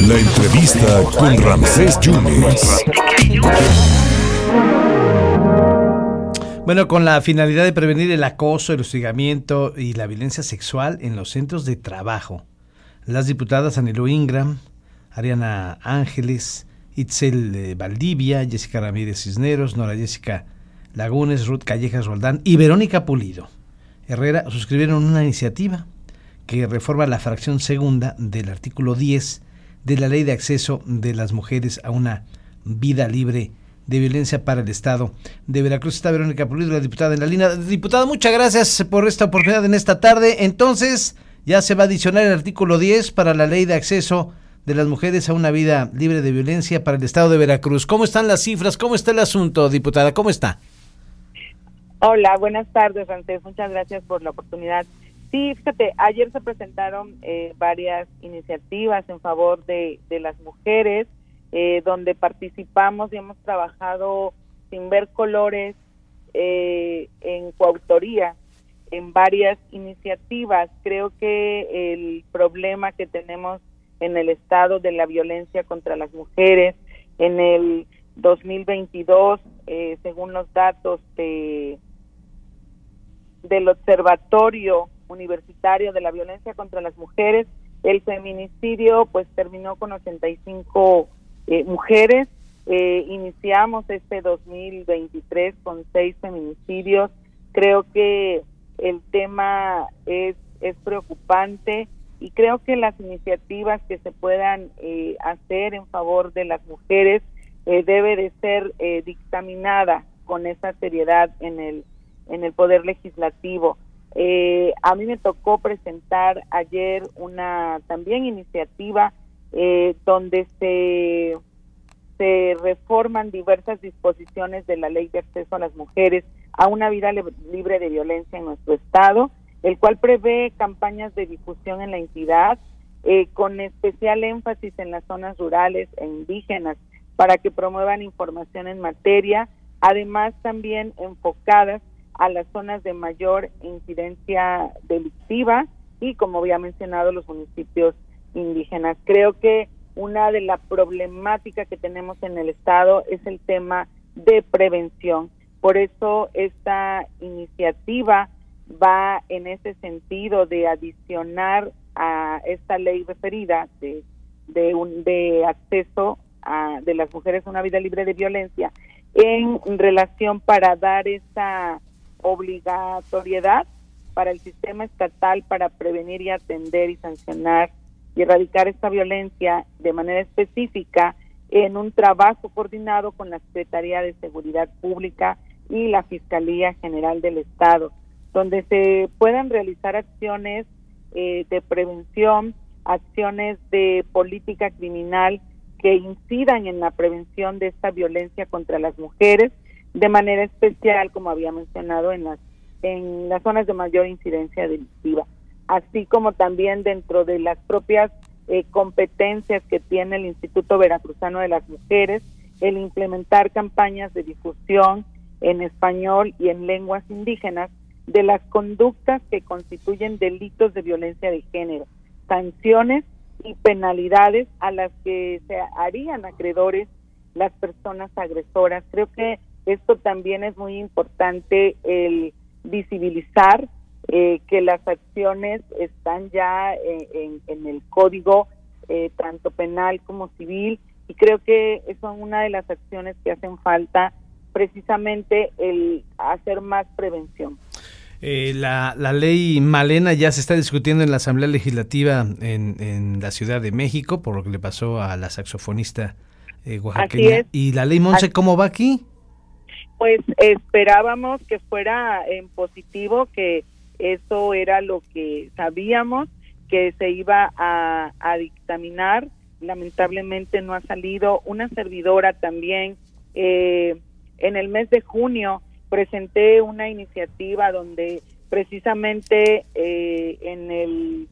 La entrevista con Ramsés Yunes. Bueno, con la finalidad de prevenir el acoso, el hostigamiento y la violencia sexual en los centros de trabajo, las diputadas Anelo Ingram, Ariana Ángeles, Itzel eh, Valdivia, Jessica Ramírez Cisneros, Nora Jessica Lagunes, Ruth Callejas Roldán y Verónica Pulido Herrera suscribieron una iniciativa que reforma la fracción segunda del artículo 10 de la Ley de Acceso de las Mujeres a una vida libre de violencia para el Estado de Veracruz. Está Verónica Pulido, la diputada en la línea. Diputada, muchas gracias por esta oportunidad en esta tarde. Entonces, ya se va a adicionar el artículo 10 para la Ley de Acceso de las Mujeres a una vida libre de violencia para el Estado de Veracruz. ¿Cómo están las cifras? ¿Cómo está el asunto, diputada? ¿Cómo está? Hola, buenas tardes, Francés. Muchas gracias por la oportunidad. Sí, fíjate, ayer se presentaron eh, varias iniciativas en favor de, de las mujeres, eh, donde participamos y hemos trabajado sin ver colores eh, en coautoría en varias iniciativas. Creo que el problema que tenemos en el estado de la violencia contra las mujeres en el 2022, eh, según los datos de del Observatorio Universitario de la Violencia contra las Mujeres, el feminicidio pues terminó con 85 eh, mujeres. Eh, iniciamos este 2023 con seis feminicidios. Creo que el tema es, es preocupante y creo que las iniciativas que se puedan eh, hacer en favor de las mujeres eh, debe de ser eh, dictaminada con esa seriedad en el en el poder legislativo. Eh, a mí me tocó presentar ayer una también iniciativa eh, donde se, se reforman diversas disposiciones de la ley de acceso a las mujeres a una vida libre de violencia en nuestro estado, el cual prevé campañas de difusión en la entidad eh, con especial énfasis en las zonas rurales e indígenas para que promuevan información en materia, además también enfocadas a las zonas de mayor incidencia delictiva y, como había mencionado, los municipios indígenas. Creo que una de las problemáticas que tenemos en el Estado es el tema de prevención. Por eso esta iniciativa va en ese sentido de adicionar a esta ley referida de, de, un, de acceso a, de las mujeres a una vida libre de violencia en relación para dar esa obligatoriedad para el sistema estatal para prevenir y atender y sancionar y erradicar esta violencia de manera específica en un trabajo coordinado con la Secretaría de Seguridad Pública y la Fiscalía General del Estado, donde se puedan realizar acciones eh, de prevención, acciones de política criminal que incidan en la prevención de esta violencia contra las mujeres de manera especial, como había mencionado, en las, en las zonas de mayor incidencia delictiva, así como también dentro de las propias eh, competencias que tiene el Instituto Veracruzano de las Mujeres, el implementar campañas de difusión en español y en lenguas indígenas de las conductas que constituyen delitos de violencia de género, sanciones y penalidades a las que se harían acreedores las personas agresoras. Creo que esto también es muy importante el visibilizar eh, que las acciones están ya eh, en, el código eh, tanto penal como civil y creo que son una de las acciones que hacen falta precisamente el hacer más prevención. la, la, ley Malena ya se está discutiendo en la Asamblea Legislativa en, en, la Ciudad de México por lo que le pasó a la saxofonista oaxaqueña. ¿Y la ley Monse cómo va aquí? Pues esperábamos que fuera en positivo, que eso era lo que sabíamos, que se iba a, dictaminar. Lamentablemente no ha salido. Una servidora también, eh, en el mes de junio, presenté una iniciativa donde precisamente eh, en el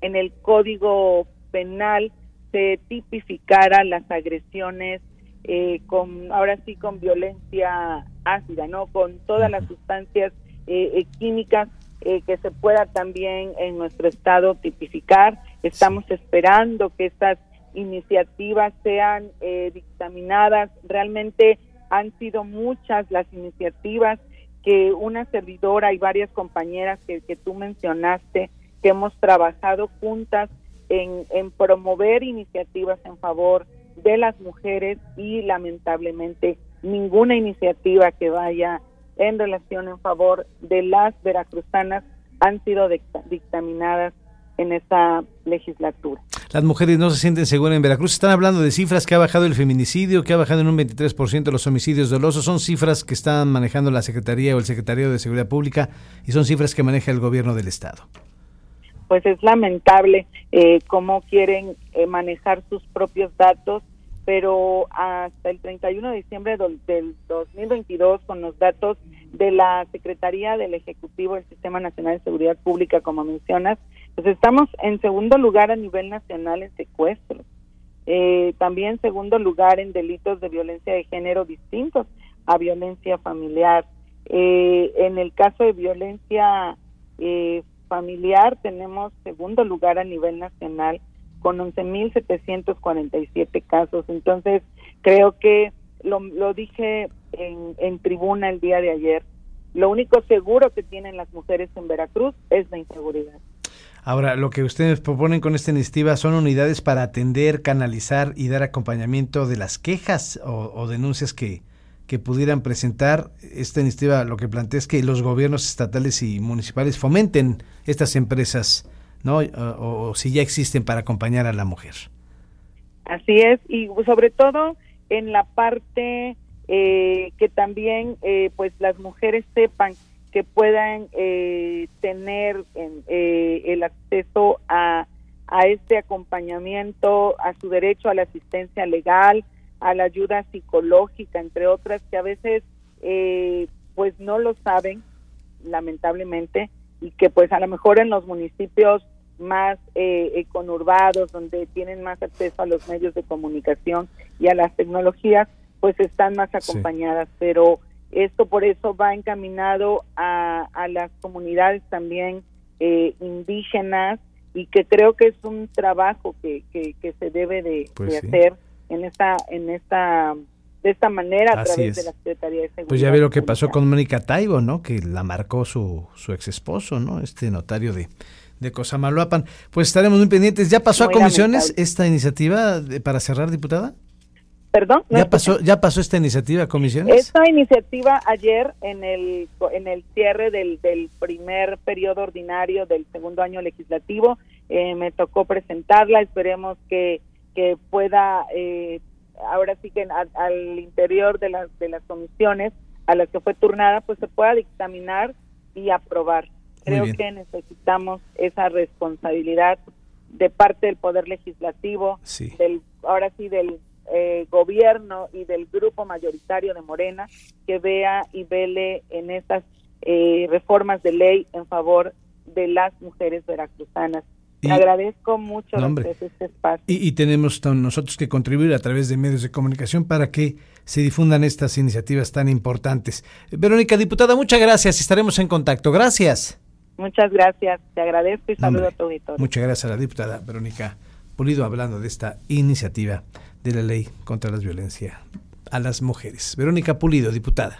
en el código penal se tipificara las agresiones eh, con ahora sí con violencia ácida, ¿no? Con todas las sustancias eh, eh, químicas que se pueda también en nuestro estado tipificar Estamos esperando que estas iniciativas sean eh, dictaminadas. Realmente han sido muchas las iniciativas que una servidora y varias compañeras que, que tú mencionaste, que hemos trabajado juntas en, en promover iniciativas en favor de las mujeres y lamentablemente ninguna iniciativa que vaya en relación en favor de las veracruzanas han sido dictaminadas en esta legislatura. Las mujeres no se sienten seguras en Veracruz. Están hablando de cifras que ha bajado el feminicidio, que ha bajado en un 23% los homicidios dolosos. Son cifras que están manejando la Secretaría o el Secretario de Seguridad Pública y son cifras que maneja el gobierno del Estado. Pues es lamentable eh, cómo quieren eh, manejar sus propios datos pero hasta el 31 de diciembre del 2022, con los datos de la Secretaría del Ejecutivo del Sistema Nacional de Seguridad Pública, como mencionas, pues estamos en segundo lugar a nivel nacional en secuestros, eh, también segundo lugar en delitos de violencia de género distintos a violencia familiar. Eh, en el caso de violencia eh, familiar tenemos segundo lugar a nivel nacional con 11.747 casos. Entonces, creo que lo, lo dije en, en tribuna el día de ayer, lo único seguro que tienen las mujeres en Veracruz es la inseguridad. Ahora, lo que ustedes proponen con esta iniciativa son unidades para atender, canalizar y dar acompañamiento de las quejas o, o denuncias que, que pudieran presentar. Esta iniciativa lo que plantea es que los gobiernos estatales y municipales fomenten estas empresas ¿no? O, si ya existen para acompañar a la mujer. Así es, y sobre todo en la parte eh, que también eh, pues las mujeres sepan que puedan eh, tener el acceso a, a este acompañamiento, a su derecho a la asistencia legal, a la ayuda psicológica, entre otras, que a veces pues no lo saben, lamentablemente, y que pues a lo mejor en los municipios más eh, conurbados, donde tienen más acceso a los medios de comunicación y a las tecnologías, pues están más acompañadas. Pero esto por eso va encaminado a, a las comunidades también eh, indígenas y que creo que es un trabajo que, que, se debe de, pues hacer en esta en esta de esta manera a través de la Secretaría de Seguridad. Pues ya ve lo que pasó con Mónica Taibo, ¿no? Que la marcó su, su ex esposo, ¿no? Este notario de, de Cosamaloapan. Pues estaremos muy pendientes. ¿Ya pasó a comisiones esta iniciativa para cerrar, diputada? Perdón. ¿Ya pasó, ¿Ya pasó esta iniciativa a comisiones? Esta iniciativa ayer en el, en el cierre del, del primer periodo ordinario del segundo año legislativo eh, me tocó presentarla. Esperemos que, que pueda eh, ahora sí que al, interior de las, de las comisiones a las que fue turnada, pues se pueda dictaminar y aprobar. Creo que necesitamos esa responsabilidad de parte del Poder Legislativo, del ahora sí del eh, gobierno y del grupo mayoritario de Morena, que vea y vele en estas eh, reformas de ley en favor de las mujeres veracruzanas agradezco mucho este espacio. Y, tenemos nosotros que contribuir a través de medios de comunicación para que se difundan estas iniciativas tan importantes. Verónica, diputada, muchas gracias. Estaremos en contacto. Gracias. Muchas gracias. Te agradezco y saludo a tu auditorio. Muchas gracias a la diputada Verónica Pulido hablando de esta iniciativa de la ley contra la violencia a las mujeres. Verónica Pulido, diputada.